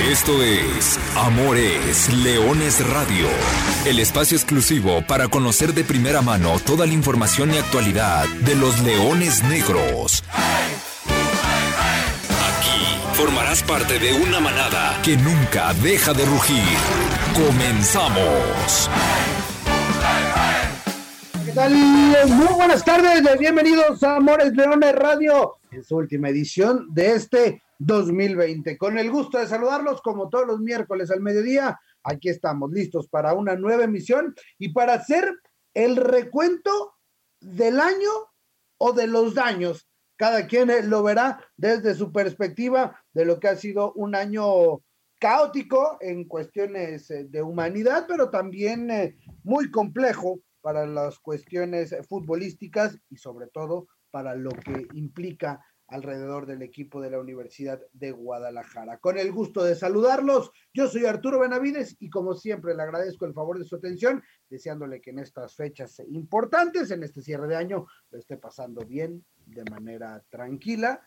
Esto es Amores Leones Radio, el espacio exclusivo para conocer de primera mano toda la información y actualidad de los leones negros. Aquí formarás parte de una manada que nunca deja de rugir. Comenzamos. ¿Qué tal? Muy buenas tardes, bienvenidos a Amores Leones Radio, en su última edición de este 2020. Con el gusto de saludarlos como todos los miércoles al mediodía, aquí estamos listos para una nueva emisión y para hacer el recuento del año o de los daños. Cada quien lo verá desde su perspectiva de lo que ha sido un año caótico en cuestiones eh, de humanidad, pero también eh, muy complejo para las cuestiones futbolísticas y sobre todo para lo que implica alrededor del equipo de la Universidad de Guadalajara. Con el gusto de saludarlos, yo soy Arturo Benavides y como siempre le agradezco el favor de su atención, deseándole que en estas fechas importantes, en este cierre de año, lo esté pasando bien, de manera tranquila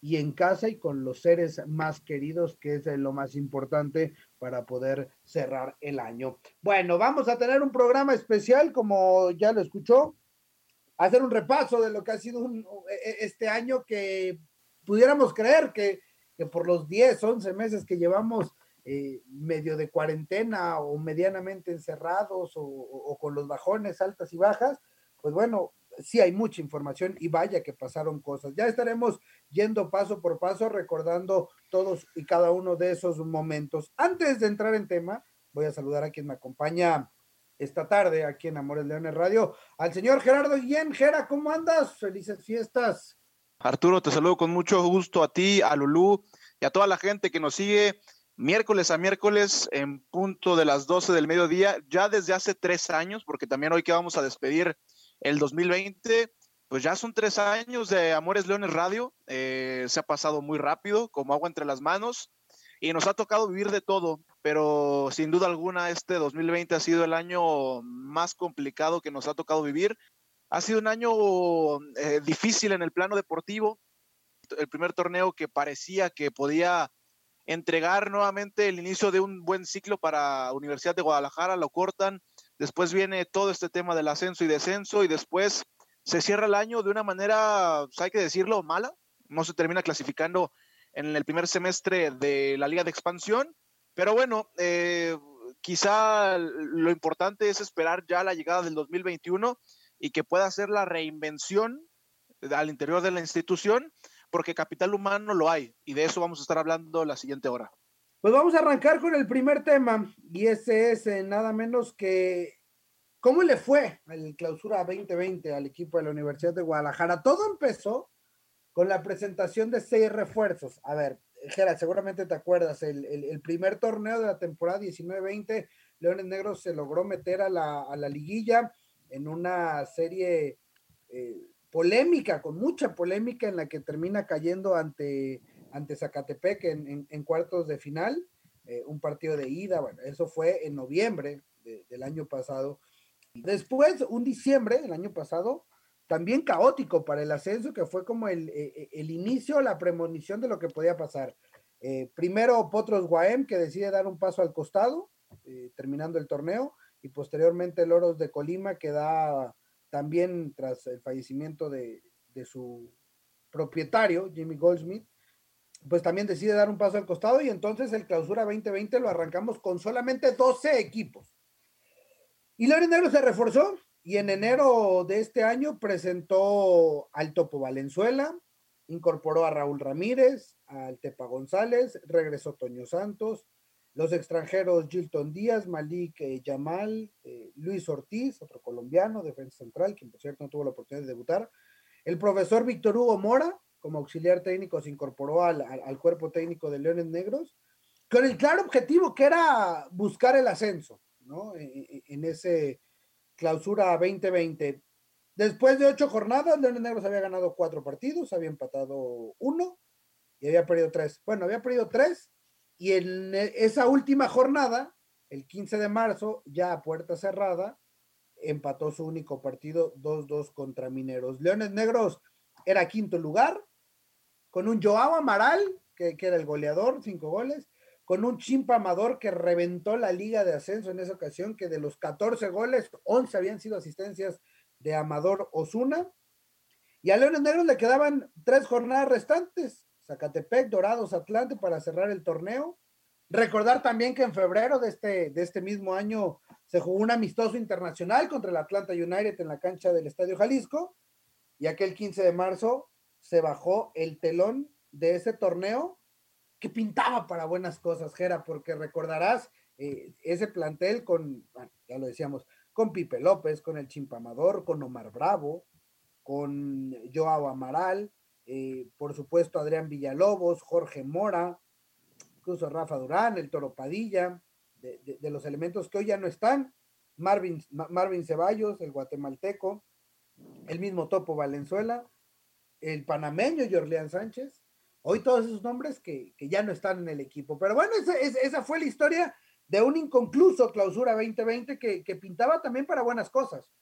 y en casa y con los seres más queridos, que es lo más importante para poder cerrar el año. Bueno, vamos a tener un programa especial, como ya lo escuchó, hacer un repaso de lo que ha sido e, e, este año que pudiéramos creer que, por los 10, 11 meses que llevamos eh, medio de cuarentena o medianamente encerrados o, con los bajones altas y bajas, pues bueno, sí hay mucha información y vaya que pasaron cosas. Ya estaremos yendo paso por paso recordando todos y cada uno de esos momentos. Antes de entrar en tema, voy a saludar a quien me acompaña esta tarde aquí en Amores Leones Radio al señor Gerardo Guillén. Gera, ¿cómo andas? Felices fiestas. Arturo, te saludo con mucho gusto a ti, a Lulú y a toda la gente que nos sigue miércoles a miércoles en punto de las 12 del mediodía, ya desde hace tres años, porque también hoy que vamos a despedir el 2020, pues ya son tres años de Amores Leones Radio, eh, se ha pasado muy rápido, como agua entre las manos, y nos ha tocado vivir de todo, pero sin duda alguna este 2020 ha sido el año más complicado que nos ha tocado vivir. Ha sido un año eh, difícil en el plano deportivo. El primer torneo que parecía que podía entregar nuevamente el inicio de un buen ciclo para Universidad de Guadalajara, lo cortan. Después viene todo este tema del ascenso y descenso y después se cierra el año de una manera, pues, hay que decirlo, mala. No se termina clasificando en el primer semestre de la Liga de Expansión. Pero bueno, eh, quizá lo importante es esperar ya la llegada del 2021 y que pueda ser la reinvención al interior de la institución, porque capital humano lo hay y de eso vamos a estar hablando la siguiente hora. Pues vamos a arrancar con el primer tema y ese es eh, nada menos que cómo le fue al clausura 2020 al equipo de la Universidad de Guadalajara. Todo empezó con la presentación de seis refuerzos. A ver, Gera, seguramente te acuerdas, el, primer torneo de la temporada 19-20, Leones Negros se logró meter a la, liguilla en una serie eh, polémica, con mucha polémica, en la que termina cayendo ante, ante Zacatepec en, cuartos de final, eh, un partido de ida, bueno, eso fue en noviembre del año pasado. Después, un diciembre del año pasado, también caótico para el ascenso, que fue como el, eh, eh, el, inicio, la premonición de lo que podía pasar. Eh, primero Potros Guaem, que decide dar un paso al costado, terminando el torneo, y posteriormente Loros de Colima, que da también tras el fallecimiento de, de su propietario, Jimmy Goldsmith, pues también decide dar un paso al costado y entonces el clausura 2020 lo arrancamos con solamente 12 equipos. Y Loren Negro se reforzó, y en enero de este año presentó al Topo Valenzuela, incorporó a Raúl Ramírez, al Tepa González, regresó Toño Santos, los extranjeros Gilton Díaz, Malik eh, Yamal, eh, Luis Ortiz, otro colombiano, defensa central, quien por cierto no tuvo la oportunidad de debutar, el profesor Víctor Hugo Mora, como auxiliar técnico, se incorporó al, cuerpo técnico de Leones Negros, con el claro objetivo que era buscar el ascenso, ¿no? E, e, en ese clausura 2020. Después de ocho jornadas, Leones Negros había ganado cuatro partidos, había empatado uno y había perdido tres. Bueno, había perdido tres y en esa última jornada, el 15 de marzo, ya a puerta cerrada, empató su único partido 2-2 contra Mineros. Leones Negros era quinto lugar, con un Joao Amaral, que, que era el goleador, cinco goles, con un chimpa amador que reventó la liga de ascenso en esa ocasión, que de los 14 goles, 11 habían sido asistencias de Amador Osuna. Y a Leones Negros le quedaban tres jornadas restantes, Zacatepec, Dorados, Atlante para cerrar el torneo. Recordar también que en febrero de este, de este mismo año se jugó un amistoso internacional contra el Atlanta United en la cancha del Estadio Jalisco y aquel 15 de marzo se bajó el telón de ese torneo que pintaba para buenas cosas, Jera, porque recordarás eh, ese plantel con, ya lo decíamos, con Pipe López, con el Chimpamador, con Omar Bravo, con Joao Amaral, eh, por supuesto Adrián Villalobos, Jorge Mora, incluso Rafa Durán, el Toro Padilla, de, los elementos que hoy ya no están, Marvin, Marvin Ceballos, el guatemalteco, el mismo Topo Valenzuela, el panameño Jorleán Sánchez, hoy todos esos nombres que, ya no están en el equipo. Pero bueno, esa, fue la historia de un inconcluso clausura 2020 que, que, pintaba también para buenas cosas.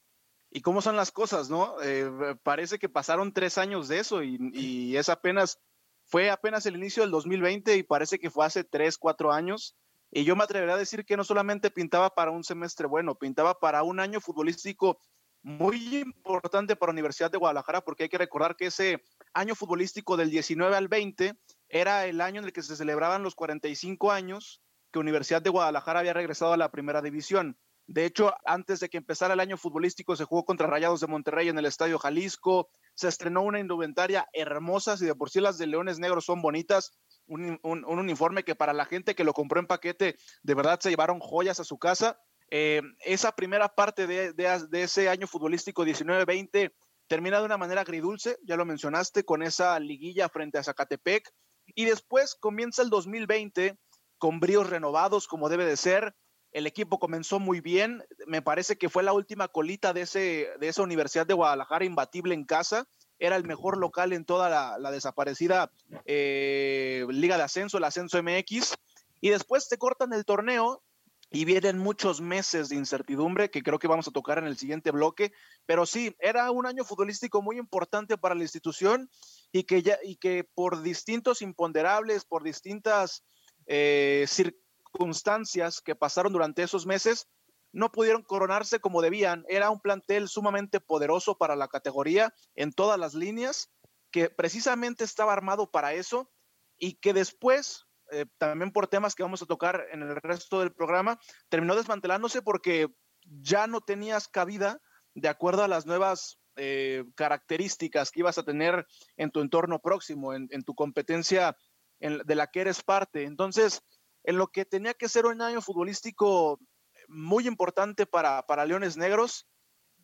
¿Y cómo son las cosas, no? Eh, parece que pasaron tres años de eso y, y, es apenas, fue apenas el inicio del 2020 y parece que fue hace tres, cuatro años. Y yo me atrevería a decir que no solamente pintaba para un semestre bueno, pintaba para un año futbolístico muy importante para la Universidad de Guadalajara, porque hay que recordar que ese año futbolístico del 19 al 20 era el año en el que se celebraban los 45 años que Universidad de Guadalajara había regresado a la primera división. De hecho, antes de que empezara el año futbolístico, se jugó contra Rayados de Monterrey en el Estadio Jalisco, se estrenó una indumentaria hermosa, si de por sí las de Leones Negros son bonitas, un, uniforme que para la gente que lo compró en paquete, de verdad se llevaron joyas a su casa. Eh, esa primera parte de, de ese año futbolístico 19-20 termina de una manera agridulce, ya lo mencionaste, con esa liguilla frente a Zacatepec, y después comienza el 2020 con bríos renovados como debe de ser. El equipo comenzó muy bien, me parece que fue la última colita de, ese, de esa Universidad de Guadalajara imbatible en casa, era el mejor local en toda la, desaparecida eh, Liga de Ascenso, el Ascenso MX, y después te cortan el torneo y vienen muchos meses de incertidumbre que creo que vamos a tocar en el siguiente bloque, pero sí, era un año futbolístico muy importante para la institución y que, ya, y que por distintos imponderables, por distintas eh, circunstancias que pasaron durante esos meses, no pudieron coronarse como debían. Era un plantel sumamente poderoso para la categoría en todas las líneas, que precisamente estaba armado para eso y que después eh, también por temas que vamos a tocar en el resto del programa, terminó desmantelándose porque ya no tenías cabida de acuerdo a las nuevas eh, características que ibas a tener en tu entorno próximo, en, tu competencia de la que eres parte. Entonces, en lo que tenía que ser un año futbolístico muy importante para, para Leones Negros,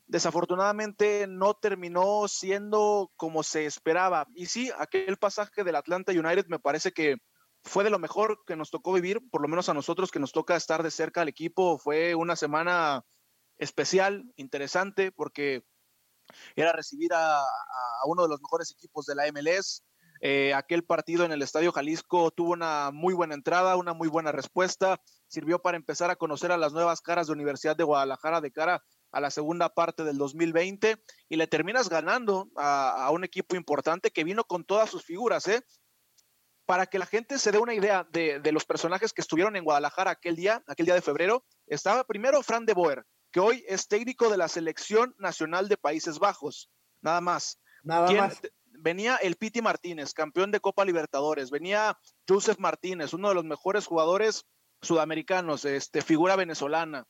desafortunadamente no terminó siendo como se esperaba. Y sí, aquel pasaje del Atlanta United me parece que fue de lo mejor que nos tocó vivir, por lo menos a nosotros que nos toca estar de cerca al equipo. Fue una semana especial, interesante, porque era recibir a, uno de los mejores equipos de la MLS. Eh, aquel partido en el Estadio Jalisco tuvo una muy buena entrada, una muy buena respuesta. Sirvió para empezar a conocer a las nuevas caras de Universidad de Guadalajara de cara a la segunda parte del 2020 y le terminas ganando a, a un equipo importante que vino con todas sus figuras, ¿eh? Para que la gente se dé una idea de, los personajes que estuvieron en Guadalajara aquel día, aquel día de febrero, estaba primero Fran de Boer, que hoy es técnico de la selección nacional de Países Bajos, nada más. Nada más. Venía el Piti Martínez, campeón de Copa Libertadores, venía Joseph Martínez, uno de los mejores jugadores sudamericanos, este, figura venezolana.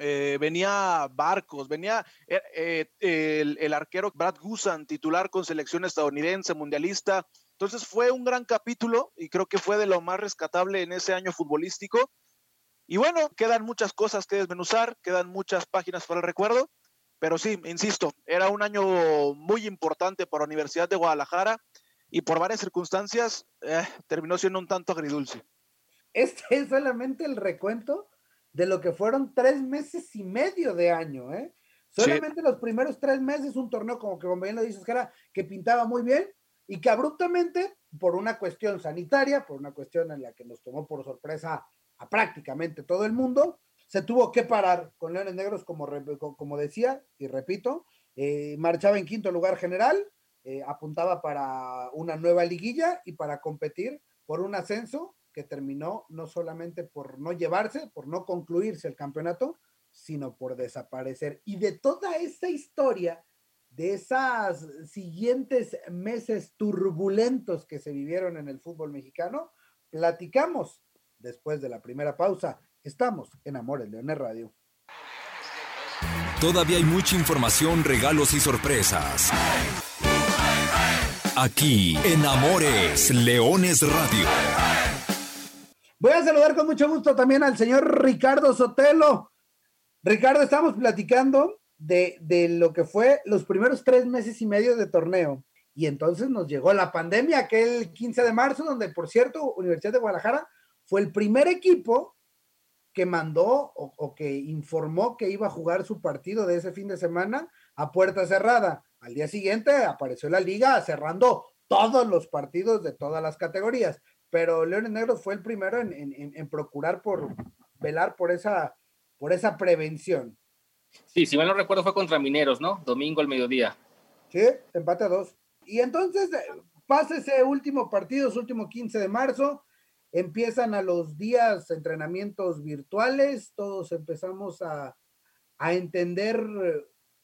Eh, venía Barcos, venía eh, eh, el, el, arquero Brad Gusan, titular con selección estadounidense, mundialista, entonces fue un gran capítulo y creo que fue de lo más rescatable en ese año futbolístico. Y bueno, quedan muchas cosas que desmenuzar, quedan muchas páginas para el recuerdo, pero sí, insisto, era un año muy importante para la Universidad de Guadalajara y por varias circunstancias eh, terminó siendo un tanto agridulce. Este es solamente el recuento de lo que fueron tres meses y medio de año, ¿eh? Solamente los primeros tres meses, un torneo como que como bien lo dices, que, era, que pintaba muy bien, y que abruptamente, por una cuestión sanitaria, por una cuestión en la que nos tomó por sorpresa a prácticamente todo el mundo, se tuvo que parar con Leones Negros, como, como decía, y repito, eh, marchaba en quinto lugar general, eh, apuntaba para una nueva liguilla y para competir por un ascenso que terminó no solamente por no llevarse, por no concluirse el campeonato, sino por desaparecer. Y de toda esa historia, de esos siguientes meses turbulentos que se vivieron en el fútbol mexicano, platicamos después de la primera pausa. Estamos en Amores Leones Radio. Todavía hay mucha información, regalos y sorpresas. Aquí en Amores Leones Radio. Voy a saludar con mucho gusto también al señor Ricardo Sotelo. Ricardo, estamos platicando de, de, lo que fue los primeros tres meses y medio de torneo. Y entonces nos llegó la pandemia, aquel 15 de marzo, donde, por cierto, Universidad de Guadalajara fue el primer equipo que mandó o, que informó que iba a jugar su partido de ese fin de semana a puerta cerrada. Al día siguiente apareció la liga cerrando todos los partidos de todas las categorías, pero Leones Negros fue el primero en, en, en, procurar por velar por esa, por esa prevención. Sí, si mal no recuerdo fue contra Mineros, ¿no? Domingo al mediodía. Sí, empate a dos. Y entonces eh, pasa ese último partido, su último 15 de marzo, empiezan a los días entrenamientos virtuales, todos empezamos a, a entender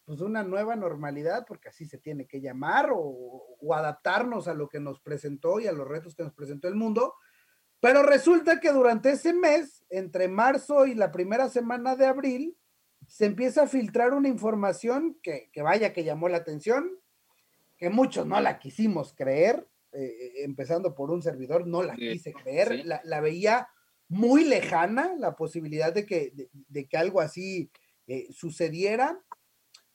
pues una nueva normalidad, porque así se tiene que llamar, o, o, adaptarnos a lo que nos presentó y a los retos que nos presentó el mundo. Pero resulta que durante ese mes, entre marzo y la primera semana de abril, se empieza a filtrar una información que, que vaya que llamó la atención, que muchos no la quisimos creer, eh, empezando por un servidor, no la quise creer, sí. la, la, veía muy lejana la posibilidad de que, de, de que algo así eh, sucediera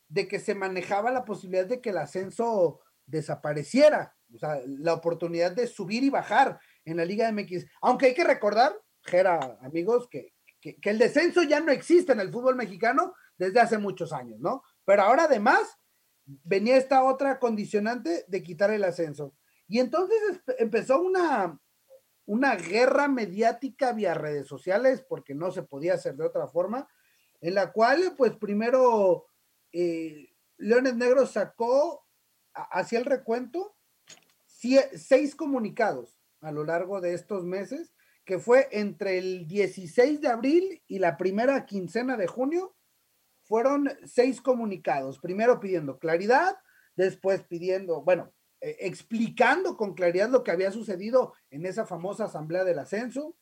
de que se manejaba la posibilidad de que el ascenso desapareciera, o sea, la oportunidad de subir y bajar en la Liga MX. Aunque hay que recordar, Jera, amigos, que, que, el descenso ya no existe en el fútbol mexicano desde hace muchos años, ¿no? Pero ahora además venía esta otra condicionante de quitar el ascenso. Y entonces empezó una, una guerra mediática vía redes sociales, porque no se podía hacer de otra forma, en la cual, pues primero eh, Leones Negros sacó hacia el recuento seis comunicados a lo largo de estos meses, que fue entre el 16 de abril y la primera quincena de junio, fueron seis comunicados, primero pidiendo claridad, después pidiendo, bueno, eh, explicando con claridad lo que había sucedido en esa famosa asamblea del ascenso,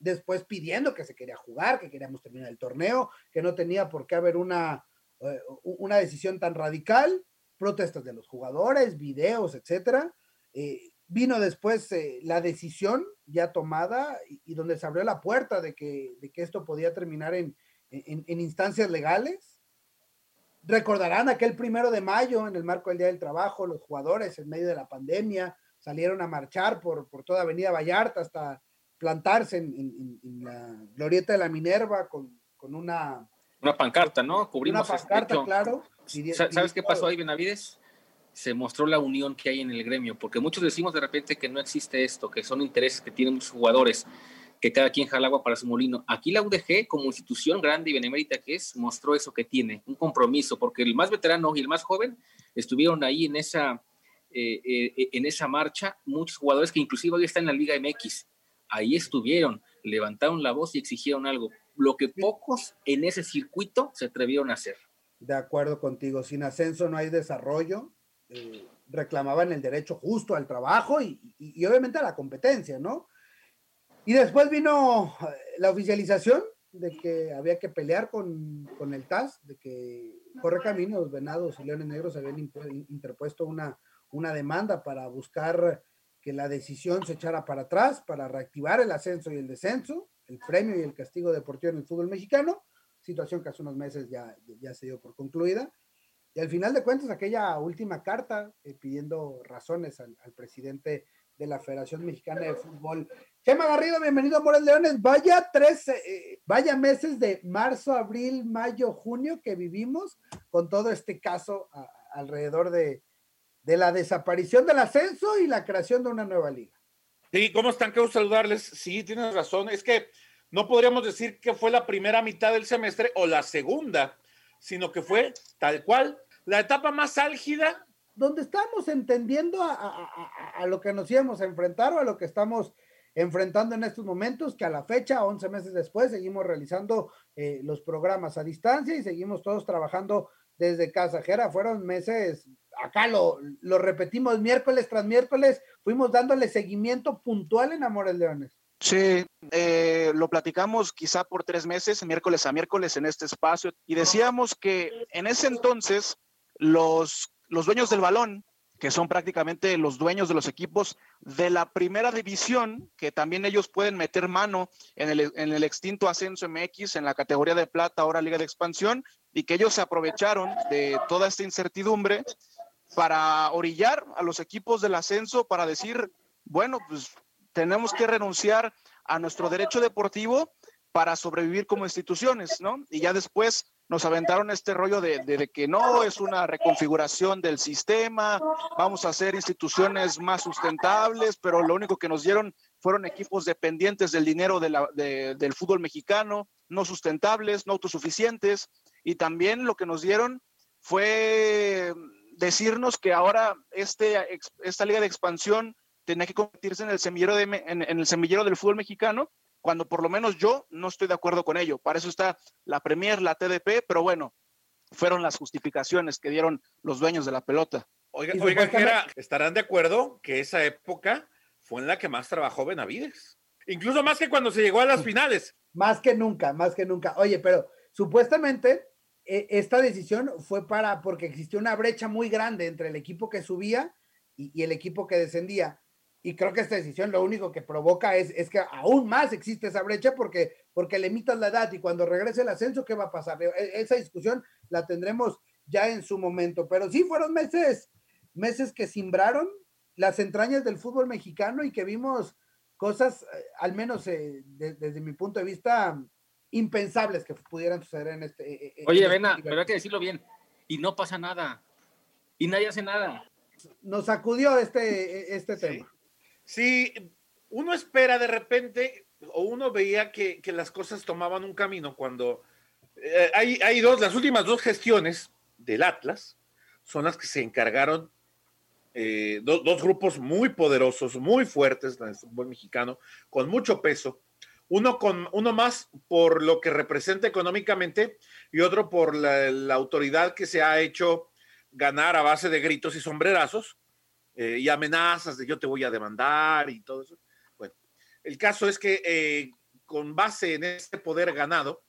después pidiendo que se quería jugar, que queríamos terminar el torneo, que no tenía por qué haber una eh, una decisión tan radical, protestas de los jugadores, videos, etcétera. Eh, vino después eh, la decisión ya tomada y, y, donde se abrió la puerta de que, de que esto podía terminar en, en, en, instancias legales. Recordarán aquel primero de mayo, en el marco del Día del Trabajo, los jugadores en medio de la pandemia salieron a marchar por, por toda Avenida Vallarta hasta plantarse en, en la glorieta de la Minerva con, con una una pancarta, ¿no? Cubrimos una pancarta, hecho. claro. ¿Sabes qué pasó ahí, Benavides? Se mostró la unión que hay en el gremio, porque muchos decimos de repente que no existe esto, que son intereses que tienen muchos jugadores, que cada quien jala agua para su molino. Aquí la UDG, como institución grande y benemérita que es, mostró eso que tiene, un compromiso, porque el más veterano y el más joven estuvieron ahí en esa, eh, eh, en esa marcha, muchos jugadores que inclusive hoy están en la Liga MX, ahí estuvieron, levantaron la voz y exigieron algo lo que pocos en ese circuito se atrevieron a hacer. De acuerdo contigo, sin ascenso no hay desarrollo. Eh, reclamaban el derecho justo al trabajo y, y, y, obviamente a la competencia, ¿no? Y después vino eh, la oficialización de que había que pelear con, con el TAS, de que Corre Caminos, Venados y Leones Negros habían interpuesto una, una demanda para buscar que la decisión se echara para atrás, para reactivar el ascenso y el descenso el premio y el castigo deportivo en el fútbol mexicano, situación que hace unos meses ya, ya se dio por concluida. Y al final de cuentas, aquella última carta eh, pidiendo razones al, al, presidente de la Federación Mexicana de Fútbol. Chema Garrido, bienvenido a Morel Leones. Vaya tres, eh, vaya meses de marzo, abril, mayo, junio que vivimos con todo este caso a, alrededor de, de la desaparición del ascenso y la creación de una nueva liga. Sí, ¿cómo están? Quiero saludarles. Sí, tienes razón. Es que no podríamos decir que fue la primera mitad del semestre o la segunda, sino que fue tal cual la etapa más álgida. Donde estamos entendiendo a, a, a, lo que nos íbamos a enfrentar o a lo que estamos enfrentando en estos momentos, que a la fecha, 11 meses después, seguimos realizando eh, los programas a distancia y seguimos todos trabajando desde casa. Jera, fueron meses, acá lo, lo repetimos miércoles tras miércoles, fuimos dándole seguimiento puntual en Amores Leones. Sí, eh, lo platicamos quizá por tres meses, miércoles a miércoles en este espacio, y decíamos que en ese entonces los, los dueños del balón, que son prácticamente los dueños de los equipos de la primera división, que también ellos pueden meter mano en el, en el extinto ascenso MX, en la categoría de plata, ahora Liga de Expansión, y que ellos se aprovecharon de toda esta incertidumbre para orillar a los equipos del ascenso para decir, bueno, pues tenemos que renunciar a nuestro derecho deportivo para sobrevivir como instituciones, ¿no? Y ya después nos aventaron este rollo de, que no es una reconfiguración del sistema, vamos a hacer instituciones más sustentables, pero lo único que nos dieron fueron equipos dependientes del dinero del fútbol mexicano, no sustentables, no autosuficientes, y también lo que nos dieron fue decirnos que ahora este, esta liga de expansión tenía que convertirse en el semillero, de, en, el semillero del fútbol mexicano, cuando por lo menos yo no estoy de acuerdo con ello. Para eso está la Premier, la TDP, pero bueno, fueron las justificaciones que dieron los dueños de la pelota. Oiga, oiga ¿estarán de acuerdo que esa época fue en la que más trabajó Benavides? Incluso más que cuando se llegó a las finales. Más que nunca, más que nunca. Oye, pero supuestamente e, esta decisión fue para, porque existió una brecha muy grande entre el equipo que subía y el equipo que descendía. Y creo que esta decisión lo único que provoca es, es que aún más existe esa brecha porque, porque limitas la edad y cuando regrese el ascenso, ¿qué va a pasar? E, esa discusión la tendremos ya en su momento. Pero sí fueron meses, meses que simbraron las entrañas del fútbol mexicano y que vimos cosas, eh, al menos eh, desde mi punto de vista, impensables que pudieran suceder en este. Eh, Oye, este Vena, pero hay que decirlo bien. Y no pasa nada. Y nadie hace nada. Nos sacudió este, este tema. Sí, uno espera de repente, o uno veía que, las cosas tomaban un camino cuando eh, hay, hay, dos, las últimas dos gestiones del Atlas son las que se encargaron, eh, dos grupos muy poderosos, muy fuertes en el mexicano, con mucho peso. Uno, con, uno más por lo que representa económicamente y otro por la autoridad que se ha hecho ganar a base de gritos y sombrerazos eh, y amenazas de yo te voy a demandar y todo eso. Bueno, el caso es que eh, con base en ese poder ganado,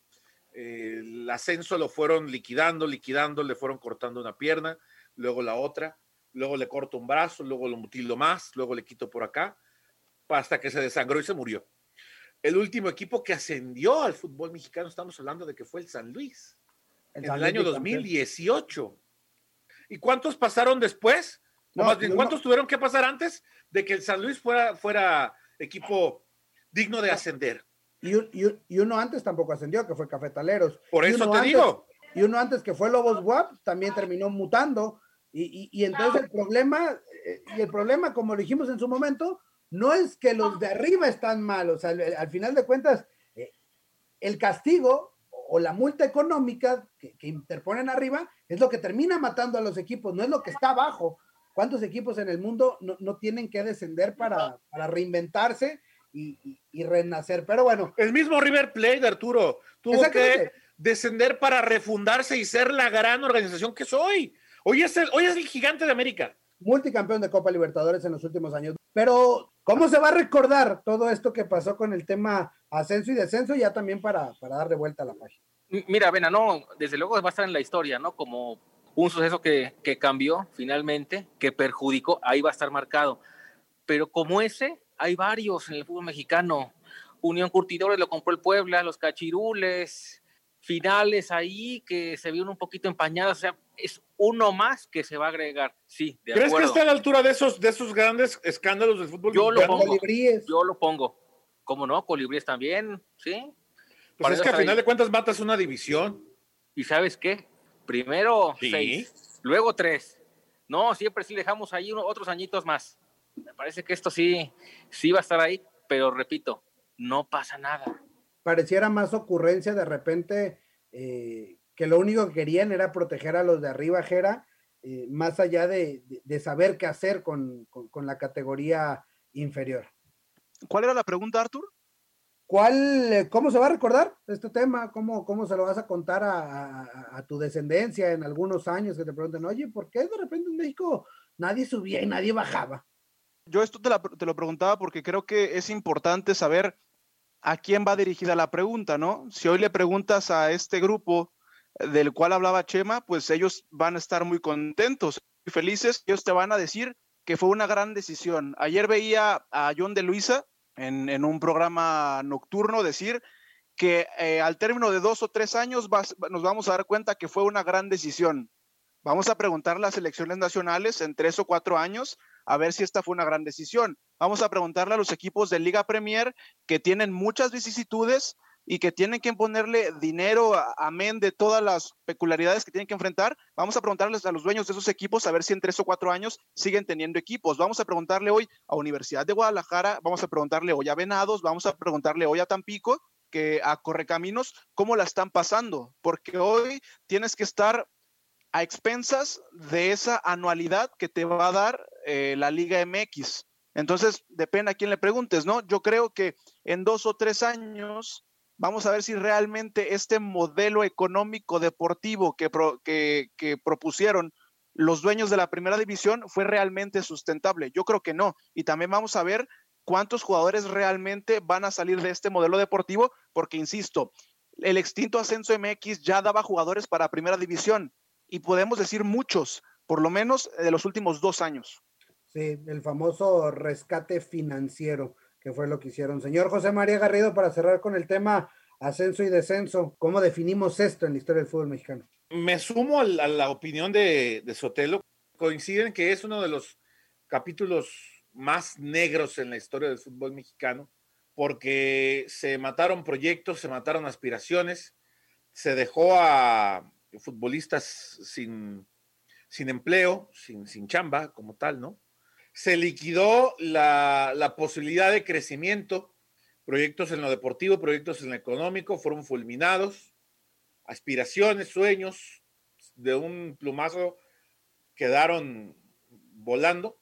eh, el ascenso lo fueron liquidando, liquidando, le fueron cortando una pierna, luego la otra, luego le corto un brazo, luego lo mutilo más, luego le quito por acá, hasta que se desangró y se murió. El último equipo que ascendió al fútbol mexicano, estamos hablando de que fue el San Luis, en el año 2018. ¿Y cuántos pasaron después? ¿Cuántos tuvieron que pasar antes de que el San Luis fuera, fuera equipo digno de ascender? Y, y, uno antes tampoco ascendió, que fue Cafetaleros. Por eso te digo. Y uno antes que fue Lobos WAP también terminó mutando. Y, entonces el problema, eh, y el problema, como dijimos en su momento, no es que los de arriba están mal. O sea, al, final de cuentas, eh, el castigo o la multa económica que, que, interponen arriba es lo que termina matando a los equipos, no es lo que está abajo. ¿Cuántos equipos en el mundo no, tienen que descender para, reinventarse y, renacer? Pero bueno. El mismo River Plate, Arturo, tuvo que descender para refundarse y ser la gran organización que soy. Hoy es el, hoy es el gigante de América. Multicampeón de Copa Libertadores en los últimos años. Pero, ¿cómo se va a recordar todo esto que pasó con el tema ascenso y descenso? Ya también para, para dar de vuelta a la página. Mira, Vena, no, desde luego va a estar en la historia, ¿no? Como un suceso que, que cambió finalmente, que perjudicó, ahí va a estar marcado. Pero como ese, hay varios en el fútbol mexicano. Unión Curtidores lo compró el Puebla, los Cachirules, finales ahí que se vieron un poquito empañadas, o sea, es uno más que se va a agregar. Sí, de ¿Crees que está a la altura de esos, de esos grandes escándalos del fútbol yo Lo pongo, yo lo pongo. ¿Cómo no? Colibríes también, ¿sí? Pues es que a final de cuentas matas una división. ¿Y sabes qué? Primero seis, luego tres. No, siempre sí dejamos ahí otros añitos más. Me parece que esto sí, sí va a estar ahí, pero repito, no pasa nada. Pareciera más ocurrencia de repente eh, que lo único que querían era proteger a los de arriba, Jera, eh, más allá de, saber qué hacer con, la categoría inferior. ¿Cuál era la pregunta, Artur? ¿Cuál, eh, ¿Cómo se va a recordar este tema? ¿Cómo, cómo se lo vas a contar a, tu descendencia en algunos años que te pregunten, oye, ¿por qué de repente en México nadie subía y nadie bajaba? Yo esto te, te lo preguntaba porque creo que es importante saber a quién va dirigida la pregunta, ¿no? Si hoy le preguntas a este grupo del cual hablaba Chema, pues ellos van a estar muy contentos y felices. Ellos te van a decir que fue una gran decisión. Ayer veía a John de Luisa en, un programa nocturno decir que eh, al término de dos o tres años nos vamos a dar cuenta que fue una gran decisión. Vamos a preguntar las elecciones nacionales en tres o cuatro años a ver si esta fue una gran decisión. Vamos a preguntarle a los equipos de Liga Premier que tienen muchas vicisitudes y que tienen que ponerle dinero, amén de todas las peculiaridades que tienen que enfrentar, vamos a preguntarles a los dueños de esos equipos a ver si en tres o cuatro años siguen teniendo equipos. Vamos a preguntarle hoy a Universidad de Guadalajara, vamos a preguntarle hoy a Venados, vamos a preguntarle hoy a Tampico, que a Correcaminos, cómo la están pasando, porque hoy tienes que estar a expensas de esa anualidad que te va a dar eh, la Liga MX. Entonces, depende a quién le preguntes, ¿no? Yo creo que en dos o tres años Vamos a ver si realmente este modelo económico deportivo que, propusieron los dueños de la primera división fue realmente sustentable. Yo creo que no. Y también vamos a ver cuántos jugadores realmente van a salir de este modelo deportivo, porque, insisto, el extinto ascenso MX ya daba jugadores para primera división y podemos decir muchos, por lo menos de los últimos dos años. Sí, el famoso rescate financiero que fue lo que hicieron. Señor José María Garrido, para cerrar con el tema ascenso y descenso, ¿cómo definimos esto en la historia del fútbol mexicano? Me sumo a la, opinión de, de, Sotelo. Coinciden que es uno de los capítulos más negros en la historia del fútbol mexicano, porque se mataron proyectos, se mataron aspiraciones, se dejó a futbolistas sin, sin empleo, sin, sin chamba como tal, ¿no? Se liquidó la, posibilidad de crecimiento, proyectos en lo deportivo, proyectos en lo económico, fueron fulminados, aspiraciones, sueños de un plumazo quedaron volando.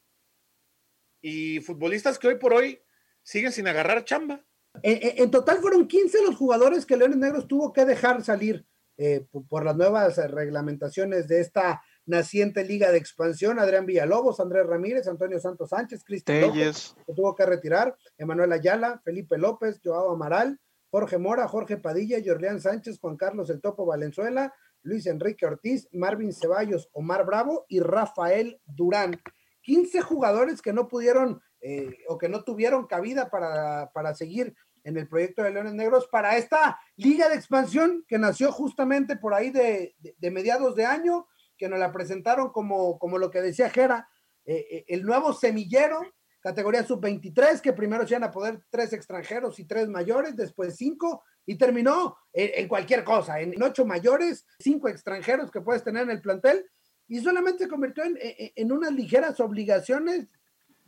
Y futbolistas que hoy por hoy siguen sin agarrar chamba. En, total fueron 15 los jugadores que Leones Negros tuvo que dejar salir eh, por las nuevas reglamentaciones de esta naciente Liga de Expansión, Adrián Villalobos, Andrés Ramírez, Antonio Santos Sánchez, Cristian López, que tuvo que retirar, Emanuel Ayala, Felipe López, Joao Amaral, Jorge Mora, Jorge Padilla, Jorleán Sánchez, Juan Carlos El Topo Valenzuela, Luis Enrique Ortiz, Marvin Ceballos, Omar Bravo y Rafael Durán. 15 jugadores que no pudieron eh, o que no tuvieron cabida para, para seguir en el proyecto de Leones Negros para esta liga de expansión que nació justamente por ahí de, de mediados de año que nos la presentaron como, como lo que decía Jera, eh, eh, el nuevo semillero, categoría sub-23, que primero se iban a poder tres extranjeros y tres mayores, después cinco, y terminó en, cualquier cosa, en, ocho mayores, cinco extranjeros que puedes tener en el plantel, y solamente se convirtió en, en unas ligeras obligaciones,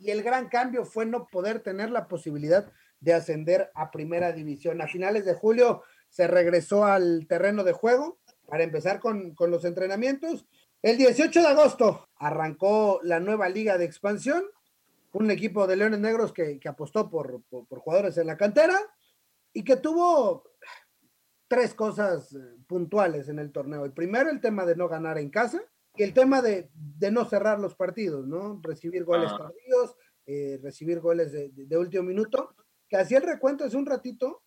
y el gran cambio fue no poder tener la posibilidad de ascender a primera división. A finales de julio se regresó al terreno de juego para empezar con, con los entrenamientos el 18 de agosto arrancó la nueva liga de expansión, un equipo de Leones Negros que, apostó por, jugadores en la cantera y que tuvo tres cosas eh, puntuales en el torneo. El primero, el tema de no ganar en casa y el tema de, no cerrar los partidos, ¿no? Recibir goles ah. tardíos, eh, recibir goles de, de, último minuto, que hacía el recuento hace un ratito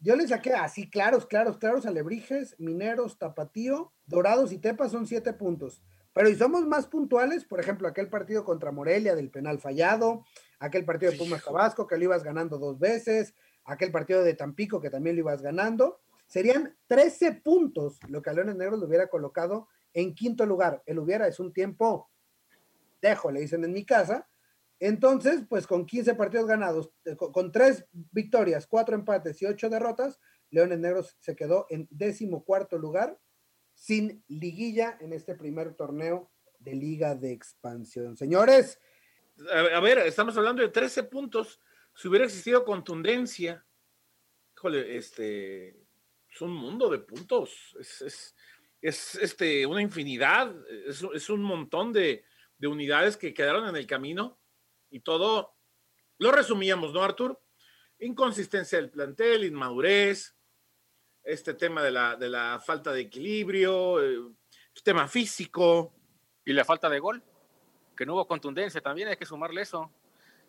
yo le saqué así claros, claros, claros, Alebrijes, Mineros, Tapatío, Dorados y Tepa son siete puntos. Pero si somos más puntuales, por ejemplo, aquel partido contra Morelia del penal fallado, aquel partido de Pumas Tabasco que lo ibas ganando dos veces, aquel partido de Tampico que también lo ibas ganando, serían 13 puntos lo que a Leones Negros lo hubiera colocado en quinto lugar. El hubiera es un tiempo, dejo, le dicen en mi casa, entonces, pues con 15 partidos ganados, eh, con, tres victorias, cuatro empates y ocho derrotas, Leones Negros se quedó en décimo cuarto lugar sin liguilla en este primer torneo de Liga de Expansión. Señores. A ver, estamos hablando de 13 puntos. Si hubiera existido contundencia, híjole, este, es un mundo de puntos. Es, este, una infinidad, es, un montón de, unidades que quedaron en el camino y todo, lo resumíamos, ¿no, Artur? inconsistencia del plantel, inmadurez, este tema de la, de la falta de equilibrio, el eh, tema físico. Y la falta de gol, que no hubo contundencia, también hay que sumarle eso.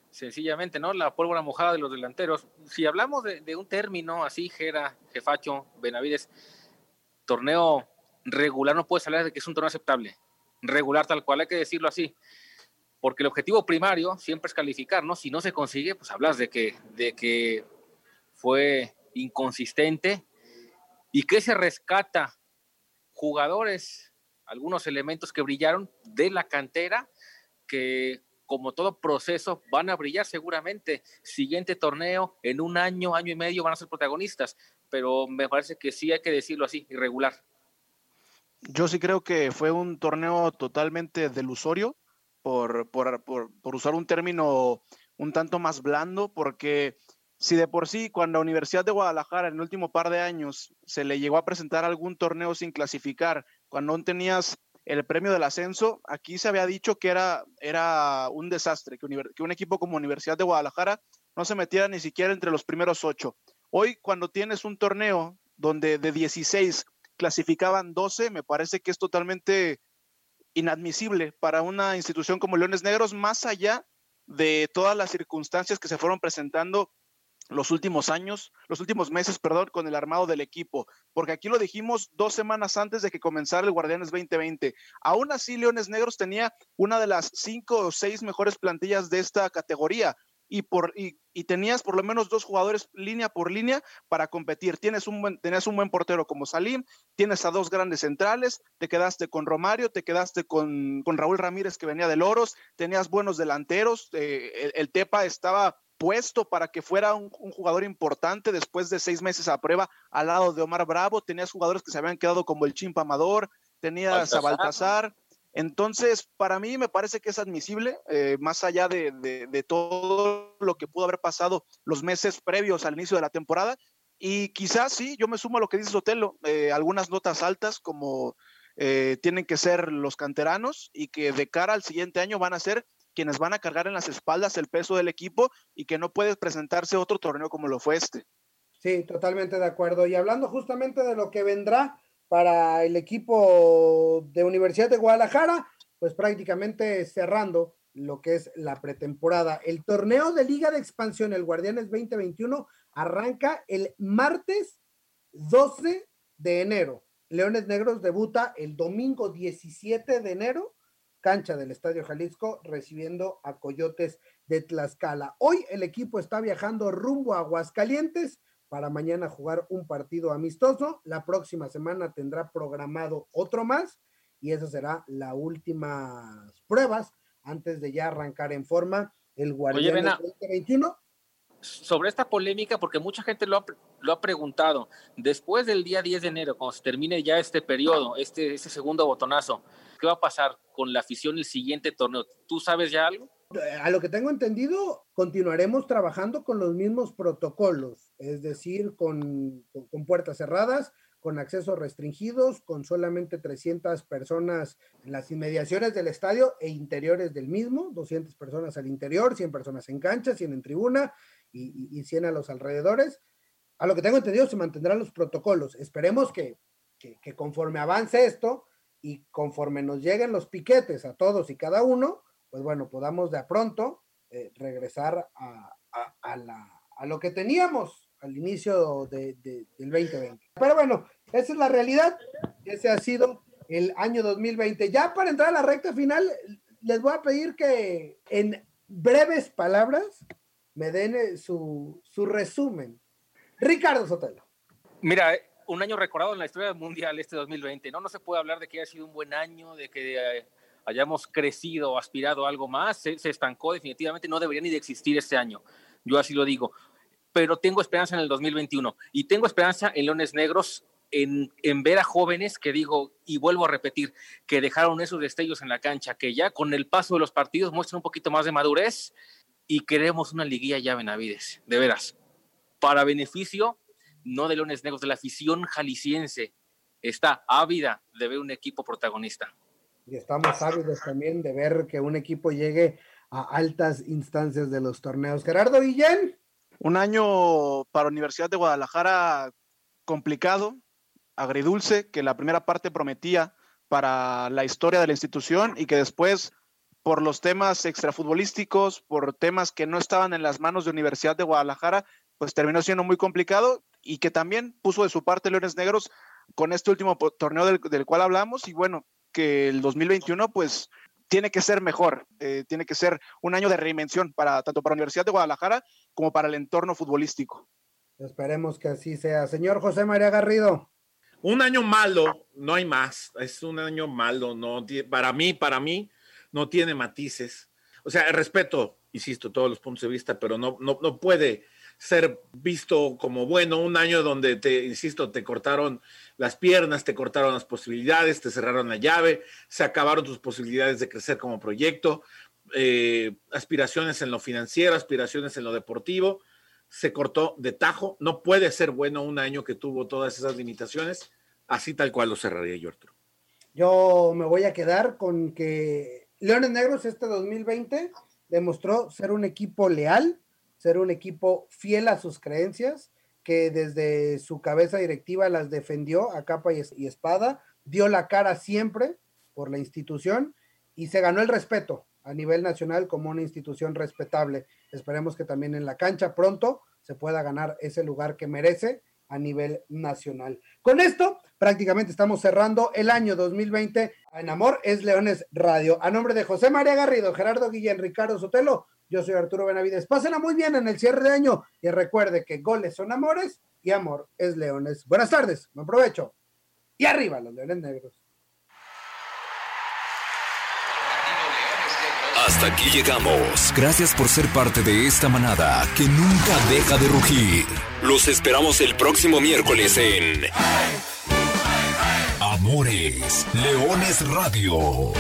Sencillamente, ¿no? La pólvora mojada de los delanteros. Si hablamos de, de un término así, Jera, Jefacho, Benavides, torneo regular, no puedes hablar de que es un torneo aceptable. Regular tal cual, hay que decirlo así porque el objetivo primario siempre es calificar, ¿no? Si no se consigue, pues hablas de que, de que fue inconsistente y que se rescata jugadores, algunos elementos que brillaron de la cantera, que como todo proceso van a brillar seguramente. Siguiente torneo, en un año, año y medio van a ser protagonistas, pero me parece que sí hay que decirlo así, irregular. Yo sí creo que fue un torneo totalmente delusorio por, por, por, usar un término un tanto más blando, porque si de por sí cuando a Universidad de Guadalajara en el último par de años se le llegó a presentar algún torneo sin clasificar, cuando no tenías el premio del ascenso, aquí se había dicho que era, era un desastre, que, un equipo como Universidad de Guadalajara no se metiera ni siquiera entre los primeros ocho. Hoy, cuando tienes un torneo donde de 16 clasificaban 12, me parece que es totalmente inadmisible para una institución como Leones Negros, más allá de todas las circunstancias que se fueron presentando los últimos años, los últimos meses, perdón, con el armado del equipo, porque aquí lo dijimos dos semanas antes de que comenzara el Guardianes 2020. Aún así, Leones Negros tenía una de las cinco o seis mejores plantillas de esta categoría y, por, y, tenías por lo menos dos jugadores línea por línea para competir. Tienes un buen, tenías un buen portero como Salim, tienes a dos grandes centrales, te quedaste con Romario, te quedaste con, con Raúl Ramírez que venía de Loros, tenías buenos delanteros, eh, el, Tepa estaba puesto para que fuera un, jugador importante después de seis meses a prueba al lado de Omar Bravo, tenías jugadores que se habían quedado como el Chimpa Amador, tenías a Baltasar, entonces, para mí me parece que es admisible, eh, más allá de, todo lo que pudo haber pasado los meses previos al inicio de la temporada. Y quizás sí, yo me sumo a lo que dice Sotelo, eh, algunas notas altas como eh, tienen que ser los canteranos y que de cara al siguiente año van a ser quienes van a cargar en las espaldas el peso del equipo y que no puede presentarse otro torneo como lo fue este. Sí, totalmente de acuerdo. Y hablando justamente de lo que vendrá, para el equipo de Universidad de Guadalajara, pues prácticamente cerrando lo que es la pretemporada. El torneo de Liga de Expansión, el Guardianes 2021, arranca el martes 12 de enero. Leones Negros debuta el domingo 17 de enero, cancha del Estadio Jalisco, recibiendo a Coyotes de Tlaxcala. Hoy el equipo está viajando rumbo a Aguascalientes para mañana jugar un partido amistoso. La próxima semana tendrá programado otro más y esa será la última pruebas antes de ya arrancar en forma el Guardián 2021. Sobre esta polémica, porque mucha gente lo ha, lo ha preguntado, después del día 10 de enero, cuando se termine ya este periodo, este, este segundo botonazo, ¿qué va a pasar con la afición el siguiente torneo? ¿Tú sabes ya algo? A lo que tengo entendido, continuaremos trabajando con los mismos protocolos, es decir, con, puertas cerradas, con accesos restringidos, con solamente 300 personas en las inmediaciones del estadio e interiores del mismo, 200 personas al interior, 100 personas en cancha, 100 en tribuna y, 100 a los alrededores. A lo que tengo entendido, se mantendrán los protocolos. Esperemos que, que conforme avance esto y conforme nos lleguen los piquetes a todos y cada uno, pues bueno, podamos de pronto eh, regresar a, a, lo que teníamos al inicio de, del 2020. Pero bueno, esa es la realidad. Ese ha sido el año 2020. Ya para entrar a la recta final, les voy a pedir que en breves palabras me den eh, su, su resumen. Ricardo Sotelo. Mira, eh, un año recordado en la historia mundial este 2020, ¿no? No se puede hablar de que haya sido un buen año, de que hayamos crecido o aspirado a algo más, se, estancó definitivamente, no debería ni de existir este año. Yo así lo digo. Pero tengo esperanza en el 2021 y tengo esperanza en Leones Negros en, en, ver a jóvenes que digo, y vuelvo a repetir, que dejaron esos destellos en la cancha, que ya con el paso de los partidos muestran un poquito más de madurez y queremos una liguilla ya Benavides, de veras, para beneficio no de Leones Negros, de la afición jalisciense, está ávida de ver un equipo protagonista y estamos ávidos también de ver que un equipo llegue a altas instancias de los torneos. Gerardo Guillén. Un año para Universidad de Guadalajara complicado, agridulce, que la primera parte prometía para la historia de la institución y que después, por los temas extrafutbolísticos, por temas que no estaban en las manos de Universidad de Guadalajara, pues terminó siendo muy complicado y que también puso de su parte Leones Negros con este último torneo del, del cual hablamos y bueno, que el 2021 pues tiene que ser mejor, eh, tiene que ser un año de reinvención para tanto para la Universidad de Guadalajara como para el entorno futbolístico. Esperemos que así sea. Señor José María Garrido. Un año malo, no hay más. Es un año malo, no para mí, para mí no tiene matices. O sea, respeto, insisto, todos los puntos de vista, pero no, no, no puede ser visto como bueno, un año donde te, insisto, te cortaron las piernas, te cortaron las posibilidades, te cerraron la llave, se acabaron tus posibilidades de crecer como proyecto, eh, aspiraciones en lo financiero, aspiraciones en lo deportivo, se cortó de tajo, no puede ser bueno un año que tuvo todas esas limitaciones, así tal cual lo cerraría yo, Arturo. Yo me voy a quedar con que Leones Negros este 2020 demostró ser un equipo leal, ser un equipo fiel a sus creencias, que desde su cabeza directiva las defendió a capa y, espada, dio la cara siempre por la institución y se ganó el respeto a nivel nacional como una institución respetable. Esperemos que también en la cancha pronto se pueda ganar ese lugar que merece a nivel nacional. Con esto, prácticamente estamos cerrando el año 2020 en Amor es Leones Radio. A nombre de José María Garrido, Gerardo Guillén, Ricardo Sotelo, yo soy Arturo Benavides. Pásenla muy bien en el cierre de año y recuerde que goles son amores y amor es leones. Buenas tardes, buen provecho. Y arriba los leones negros. Hasta aquí llegamos. Gracias por ser parte de esta manada que nunca deja de rugir. Los esperamos el próximo miércoles en Amores Leones Radio.